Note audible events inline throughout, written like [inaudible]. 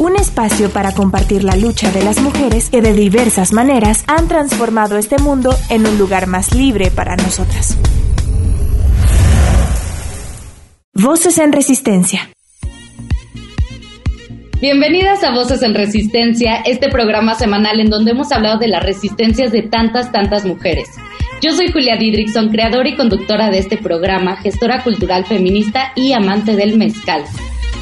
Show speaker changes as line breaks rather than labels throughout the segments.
Un espacio para compartir la lucha de las mujeres que de diversas maneras han transformado este mundo en un lugar más libre para nosotras. Voces en Resistencia.
Bienvenidas a Voces en Resistencia, este programa semanal en donde hemos hablado de las resistencias de tantas, tantas mujeres. Yo soy Julia Didrikson, creadora y conductora de este programa, gestora cultural feminista y amante del mezcal.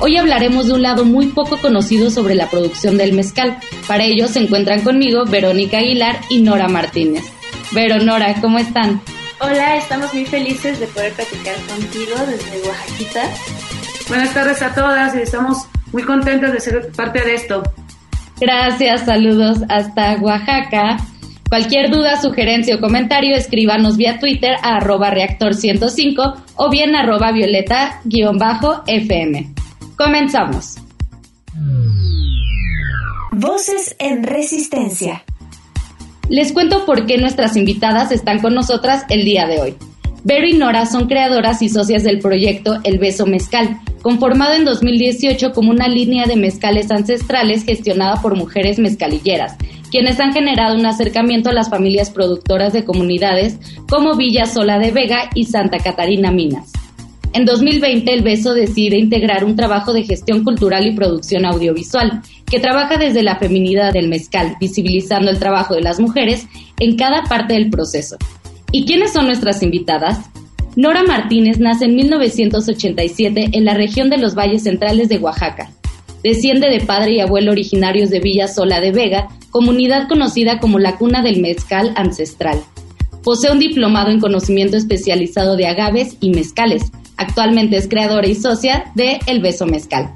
Hoy hablaremos de un lado muy poco conocido sobre la producción del mezcal. Para ello se encuentran conmigo Verónica Aguilar y Nora Martínez. Vero, Nora, ¿cómo están?
Hola, estamos muy felices de poder platicar contigo desde Oaxaquita.
Buenas tardes a todas y estamos muy contentas de ser parte de esto.
Gracias, saludos hasta Oaxaca. Cualquier duda, sugerencia o comentario, escríbanos vía Twitter a arroba reactor105 o bien arroba violeta-fm. Comenzamos.
Voces en Resistencia.
Les cuento por qué nuestras invitadas están con nosotras el día de hoy. Vero y Nora son creadoras y socias del proyecto El Beso Mezcal, conformado en 2018 como una línea de mezcales ancestrales gestionada por mujeres mezcalilleras, quienes han generado un acercamiento a las familias productoras de comunidades como Villa Sola de Vega y Santa Catarina Minas. En 2020, El Beso decide integrar un trabajo de gestión cultural y producción audiovisual, que trabaja desde la feminidad del mezcal, visibilizando el trabajo de las mujeres en cada parte del proceso. ¿Y quiénes son nuestras invitadas? Nora Martínez nace en 1987 en la región de los Valles Centrales de Oaxaca. Desciende de padre y abuelo originarios de Villa Sola de Vega, comunidad conocida como la cuna del mezcal ancestral. Posee un diplomado en conocimiento especializado de agaves y mezcales. Actualmente es creadora y socia de El Beso Mezcal.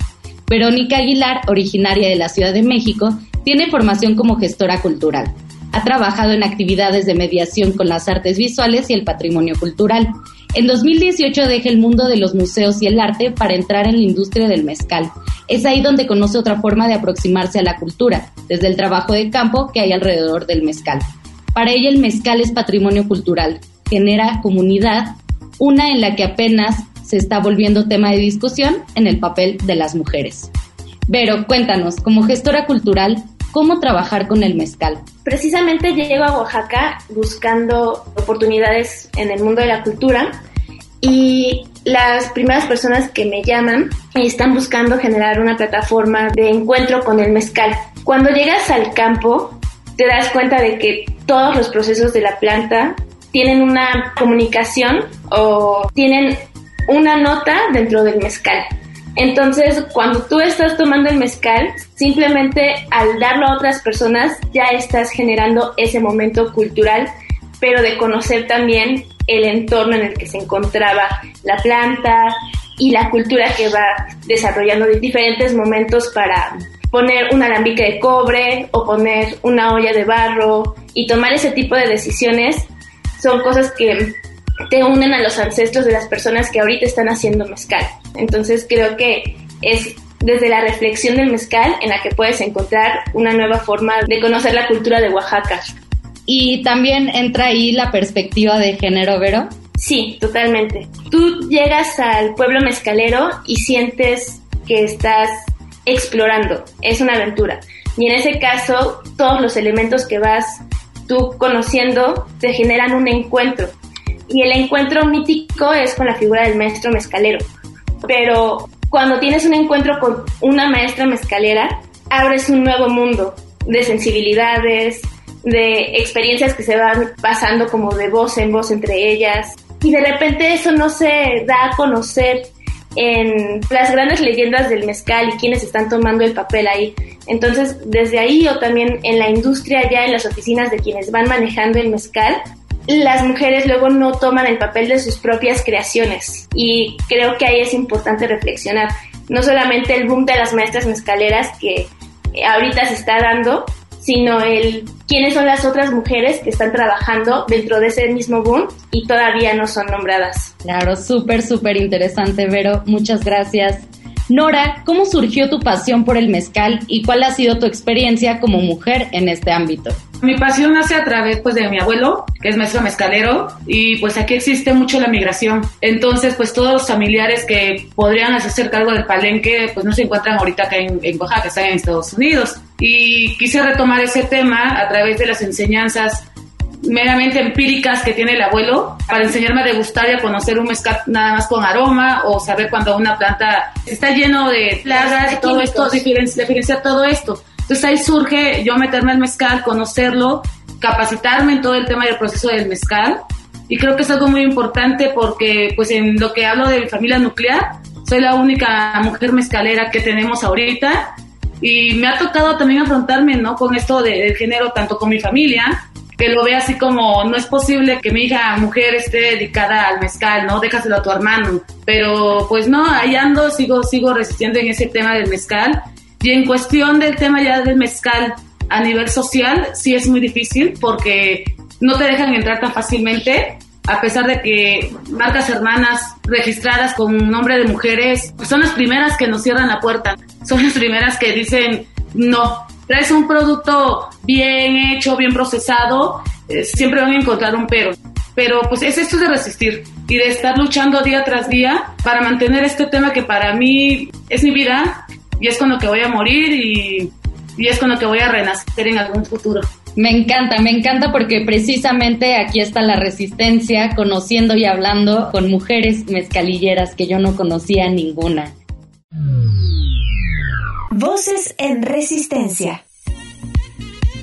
Verónica Aguilar, originaria de la Ciudad de México, tiene formación como gestora cultural. Ha trabajado en actividades de mediación con las artes visuales y el patrimonio cultural. En 2018 deja el mundo de los museos y el arte para entrar en la industria del mezcal. Es ahí donde conoce otra forma de aproximarse a la cultura, desde el trabajo de campo que hay alrededor del mezcal. Para ella el mezcal es patrimonio cultural, genera comunidad, una en la que apenas se está volviendo tema de discusión en el papel de las mujeres. Vero, cuéntanos, como gestora cultural, cómo trabajar con el mezcal.
Precisamente llego a Oaxaca buscando oportunidades en el mundo de la cultura y las primeras personas que me llaman están buscando generar una plataforma de encuentro con el mezcal. Cuando llegas al campo, te das cuenta de que todos los procesos de la planta tienen una comunicación o tienen una nota dentro del mezcal. Entonces, cuando tú estás tomando el mezcal, simplemente al darlo a otras personas ya estás generando ese momento cultural, pero de conocer también el entorno en el que se encontraba la planta y la cultura que va desarrollando de diferentes momentos para poner un alambique de cobre o poner una olla de barro y tomar ese tipo de decisiones son cosas que te unen a los ancestros de las personas que ahorita están haciendo mezcal. Entonces creo que es desde la reflexión del mezcal en la que puedes encontrar una nueva forma de conocer la cultura de Oaxaca.
Y también entra ahí la perspectiva de género, Vero.
Sí, totalmente. Tú llegas al pueblo mezcalero y sientes que estás explorando, es una aventura. Y en ese caso, todos los elementos que vas tú conociendo te generan un encuentro. Y el encuentro mítico es con la figura del maestro mezcalero. Pero cuando tienes un encuentro con una maestra mezcalera, abres un nuevo mundo de sensibilidades, de experiencias que se van pasando como de voz en voz entre ellas. Y de repente eso no se da a conocer en las grandes leyendas del mezcal y quienes están tomando el papel ahí. Entonces, desde ahí o también en la industria, ya en las oficinas de quienes van manejando el mezcal, las mujeres luego no toman el papel de sus propias creaciones y creo que ahí es importante reflexionar. No solamente el boom de las maestras mezcaleras que ahorita se está dando, sino el quiénes son las otras mujeres que están trabajando dentro de ese mismo boom y todavía no son nombradas.
Claro, súper, súper interesante, Vero. Muchas gracias. Nora, ¿cómo surgió tu pasión por el mezcal y cuál ha sido tu experiencia como mujer en este ámbito?
Mi pasión nace a través pues de mi abuelo, que es maestro mezcalero, y pues aquí existe mucho la migración. Entonces, pues todos los familiares que podrían hacerse cargo del palenque, pues no se encuentran ahorita acá en, en Oaxaca, están en Estados Unidos. Y quise retomar ese tema a través de las enseñanzas meramente empíricas que tiene el abuelo para enseñarme a degustar y a conocer un mezcal nada más con aroma o saber cuando una planta está lleno de plagas todo esto, diferenciar todo esto. Entonces ahí surge yo meterme al mezcal, conocerlo, capacitarme en todo el tema del proceso del mezcal y creo que es algo muy importante porque pues en lo que hablo de mi familia nuclear, soy la única mujer mezcalera que tenemos ahorita y me ha tocado también afrontarme ¿no? con esto del género tanto con mi familia que lo ve así como no es posible que mi hija mujer esté dedicada al mezcal, ¿no? Déjaselo a tu hermano. Pero pues no, ahí ando, sigo, sigo resistiendo en ese tema del mezcal. Y en cuestión del tema ya del mezcal a nivel social, sí es muy difícil porque no te dejan entrar tan fácilmente a pesar de que marcas hermanas registradas con nombre de mujeres pues son las primeras que nos cierran la puerta, son las primeras que dicen no, traes un producto bien hecho, bien procesado, eh, siempre van a encontrar un pero. Pero pues es esto de resistir y de estar luchando día tras día para mantener este tema que para mí es mi vida y es con lo que voy a morir y, y es con lo que voy a renacer en algún futuro.
Me encanta, me encanta porque precisamente aquí está la resistencia, conociendo y hablando con mujeres mezcalilleras que yo no conocía ninguna.
Voces en Resistencia.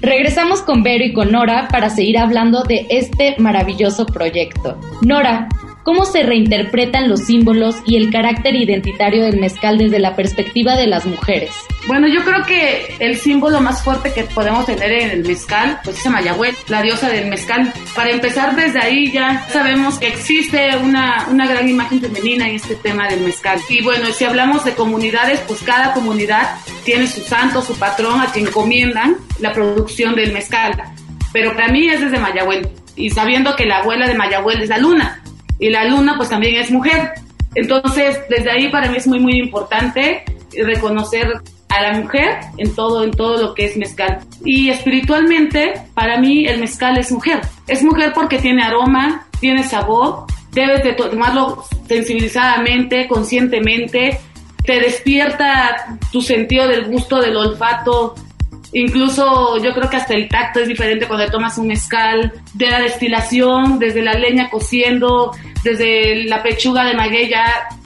Regresamos con Vero y con Nora para seguir hablando de este maravilloso proyecto. Nora, cómo se reinterpretan los símbolos y el carácter identitario del mezcal desde la perspectiva de las mujeres.
Bueno, yo creo que el símbolo más fuerte que podemos tener en el mezcal, pues es Mayagüez, la diosa del mezcal. Para empezar desde ahí ya sabemos que existe una, una gran imagen femenina en este tema del mezcal. Y bueno, si hablamos de comunidades, pues cada comunidad tiene su santo, su patrón, a quien encomiendan la producción del mezcal. Pero para mí es desde Mayagüez. Y sabiendo que la abuela de Mayagüez es la luna, y la luna pues también es mujer. Entonces, desde ahí para mí es muy, muy importante reconocer a la mujer en todo, en todo lo que es mezcal. Y espiritualmente, para mí el mezcal es mujer. Es mujer porque tiene aroma, tiene sabor, debes de tomarlo sensibilizadamente, conscientemente, te despierta tu sentido del gusto, del olfato, Incluso yo creo que hasta el tacto es diferente cuando tomas un mezcal, de la destilación, desde la leña cociendo, desde la pechuga de maguey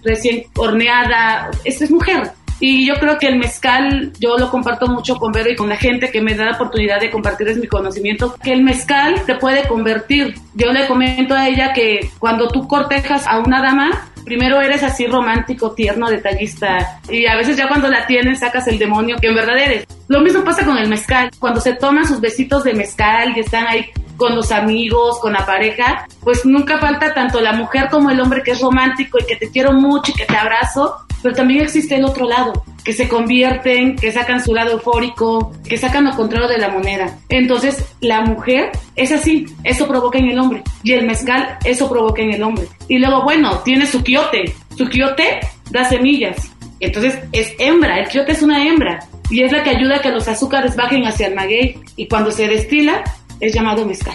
recién horneada. Esta es mujer. Y yo creo que el mezcal, yo lo comparto mucho con Vero y con la gente que me da la oportunidad de compartirles mi conocimiento, que el mezcal te puede convertir. Yo le comento a ella que cuando tú cortejas a una dama, primero eres así romántico, tierno, detallista, y a veces ya cuando la tienes sacas el demonio que en verdad eres. Lo mismo pasa con el mezcal. Cuando se toman sus besitos de mezcal y están ahí con los amigos, con la pareja, pues nunca falta tanto la mujer como el hombre que es romántico y que te quiero mucho y que te abrazo, pero también existe el otro lado, que se convierten, que sacan su lado eufórico, que sacan lo contrario de la moneda. Entonces, la mujer es así, eso provoca en el hombre, y el mezcal, eso provoca en el hombre. Y luego, bueno, tiene su quiote, su quiote da semillas, entonces es hembra, el quiote es una hembra, y es la que ayuda a que los azúcares bajen hacia el maguey, y cuando se destila, es llamado mezcal.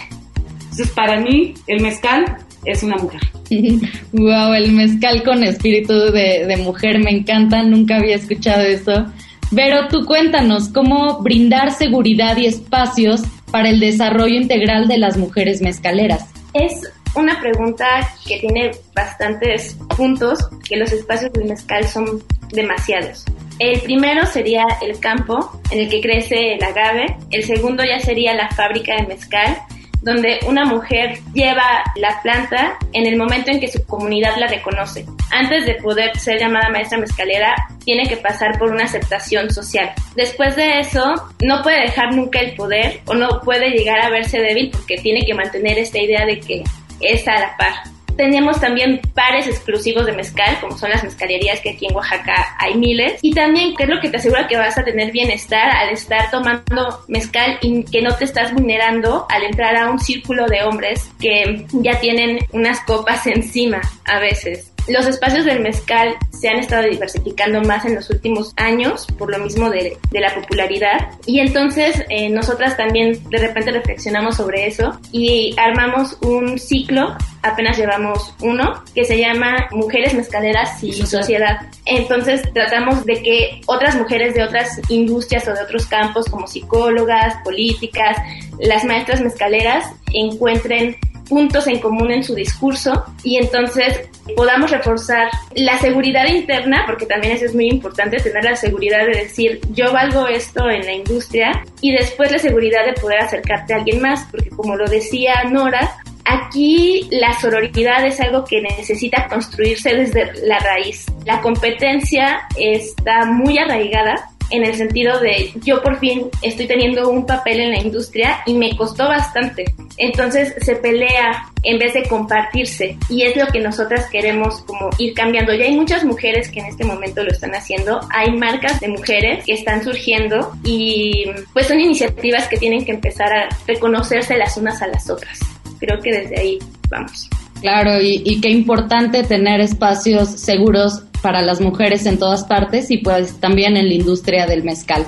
Entonces, para mí, el mezcal es una mujer. [laughs]
wow, el mezcal con espíritu de, mujer me encanta, nunca había escuchado eso. Pero tú cuéntanos, ¿cómo brindar seguridad y espacios para el desarrollo integral de las mujeres mezcaleras?
Es una pregunta que tiene bastantes puntos, que los espacios del mezcal son demasiados. El primero sería el campo en el que crece el agave, el segundo ya sería la fábrica de mezcal, donde una mujer lleva la planta en el momento en que su comunidad la reconoce. Antes de poder ser llamada maestra mezcalera, tiene que pasar por una aceptación social. Después de eso, no puede dejar nunca el poder o no puede llegar a verse débil porque tiene que mantener esta idea de que es a la par. Tenemos también pares exclusivos de mezcal, como son las mezcalerías que aquí en Oaxaca hay miles. Y también, que es lo que te asegura que vas a tener bienestar al estar tomando mezcal y que no te estás vulnerando al entrar a un círculo de hombres que ya tienen unas copas encima a veces. Los espacios del mezcal se han estado diversificando más en los últimos años por lo mismo de, la popularidad. Y entonces eh, nosotras también de repente reflexionamos sobre eso y armamos un ciclo, apenas llevamos uno, que se llama Mujeres Mezcaleras y Sociedad. Entonces tratamos de que otras mujeres de otras industrias o de otros campos como psicólogas, políticas, las maestras mezcaleras encuentren puntos en común en su discurso y entonces podamos reforzar la seguridad interna, porque también eso es muy importante, tener la seguridad de decir yo valgo esto en la industria y después la seguridad de poder acercarte a alguien más, porque como lo decía Nora, Aquí la sororidad es algo que necesita construirse desde la raíz. La competencia está muy arraigada en el sentido de yo por fin estoy teniendo un papel en la industria y me costó bastante. Entonces se pelea en vez de compartirse y es lo que nosotras queremos como ir cambiando. Ya hay muchas mujeres que en este momento lo están haciendo, hay marcas de mujeres que están surgiendo y pues son iniciativas que tienen que empezar a reconocerse las unas a las otras. Creo que desde ahí vamos.
Claro, y, y qué importante tener espacios seguros para las mujeres en todas partes y pues también en la industria del mezcal.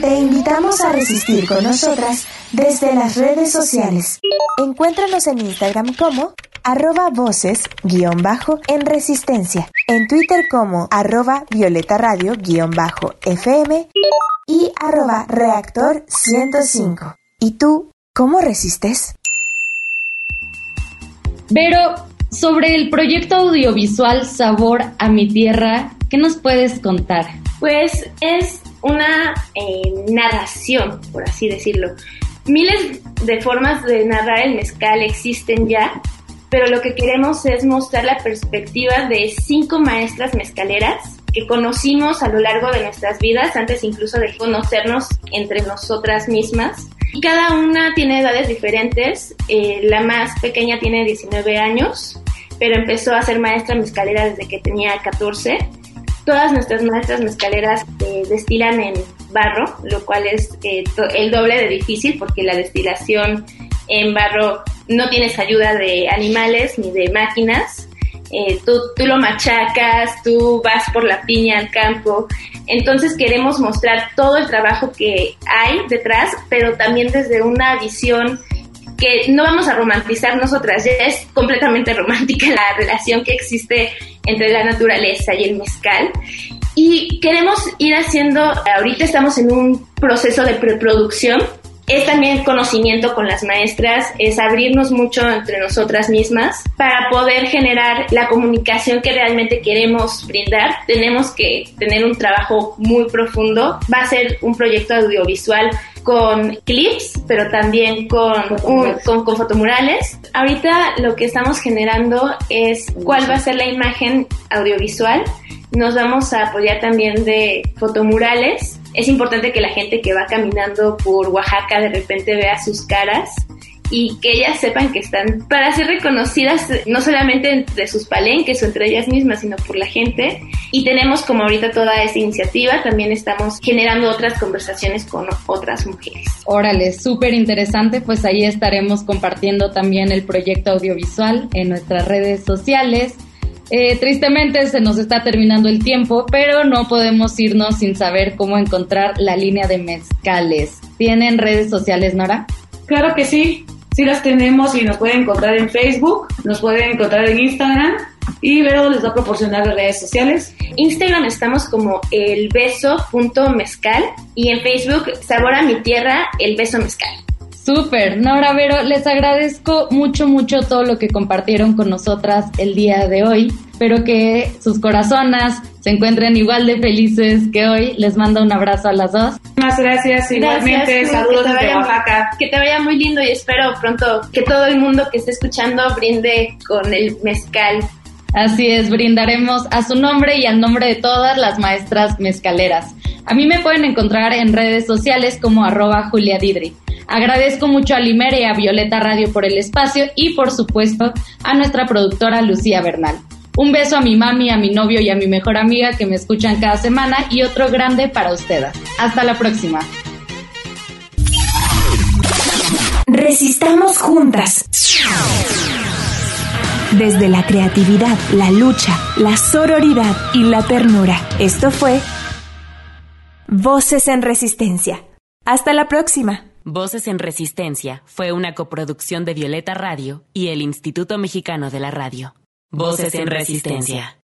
Te invitamos a resistir con nosotras desde las redes sociales. Encuéntranos en Instagram como arroba voces guion bajo en resistencia, en Twitter como arroba violeta radio guion bajo FM y arroba reactor 105. ¿Y tú cómo resistes?
Pero sobre el proyecto audiovisual Sabor a mi Tierra, ¿qué nos puedes contar?
Pues es una eh, narración, por así decirlo. Miles de formas de narrar el mezcal existen ya, pero lo que queremos es mostrar la perspectiva de cinco maestras mezcaleras que conocimos a lo largo de nuestras vidas, antes incluso de conocernos entre nosotras mismas. Cada una tiene edades diferentes. Eh, la más pequeña tiene 19 años, pero empezó a ser maestra mezcalera desde que tenía 14. Todas nuestras maestras mezcaleras eh, destilan en barro, lo cual es eh, el doble de difícil porque la destilación en barro no tienes ayuda de animales ni de máquinas. Eh, tú, tú lo machacas, tú vas por la piña al campo. Entonces queremos mostrar todo el trabajo que hay detrás, pero también desde una visión que no vamos a romantizar nosotras, ya es completamente [laughs] romántica la relación que existe entre la naturaleza y el mezcal. Y queremos ir haciendo, ahorita estamos en un proceso de preproducción es también conocimiento con las maestras, es abrirnos mucho entre nosotras mismas para poder generar la comunicación que realmente queremos brindar. Tenemos que tener un trabajo muy profundo. Va a ser un proyecto audiovisual con clips, pero también con, con, con, fotomurales. Ahorita lo que estamos generando es cuál va a ser la imagen audiovisual. Nos vamos a apoyar también de fotomurales es importante que la gente que va caminando por Oaxaca de repente vea sus caras y que ellas sepan que están para ser reconocidas no solamente entre sus palenques o entre ellas mismas, sino por la gente. Y tenemos como ahorita toda esta iniciativa, también estamos generando otras conversaciones con otras mujeres.
Órale, súper interesante, pues ahí estaremos compartiendo también el proyecto audiovisual en nuestras redes sociales. Eh, tristemente se nos está terminando el tiempo, pero no podemos irnos sin saber cómo encontrar la línea de mezcales. ¿Tienen redes sociales, Nora?
Claro que sí, sí las tenemos y nos pueden encontrar en Facebook, nos pueden encontrar en Instagram y Vero les va a proporcionar las redes sociales.
Instagram estamos como el beso.mezcal y en Facebook Sabor a mi tierra, el beso mezcal.
Súper, Nora Vero, les agradezco mucho, mucho todo lo que compartieron con nosotras el día de hoy. Espero que sus corazonas se encuentren igual de felices que hoy. Les mando un abrazo a las dos.
Muchas gracias, igualmente. Saludos desde Oaxaca.
Que te vaya muy lindo y espero pronto que todo el mundo que esté escuchando brinde con el mezcal.
Así es, brindaremos a su nombre y al nombre de todas las maestras mezcaleras. A mí me pueden encontrar en redes sociales como arroba Julia Didri. Agradezco mucho a Limer y a Violeta Radio por el espacio y por supuesto a nuestra productora Lucía Bernal. Un beso a mi mami, a mi novio y a mi mejor amiga que me escuchan cada semana y otro grande para ustedes. Hasta la próxima.
Resistamos juntas. Desde la creatividad, la lucha, la sororidad y la ternura. Esto fue Voces en Resistencia. Hasta la próxima.
Voces en Resistencia fue una coproducción de Violeta Radio y el Instituto Mexicano de la Radio. Voces en Resistencia.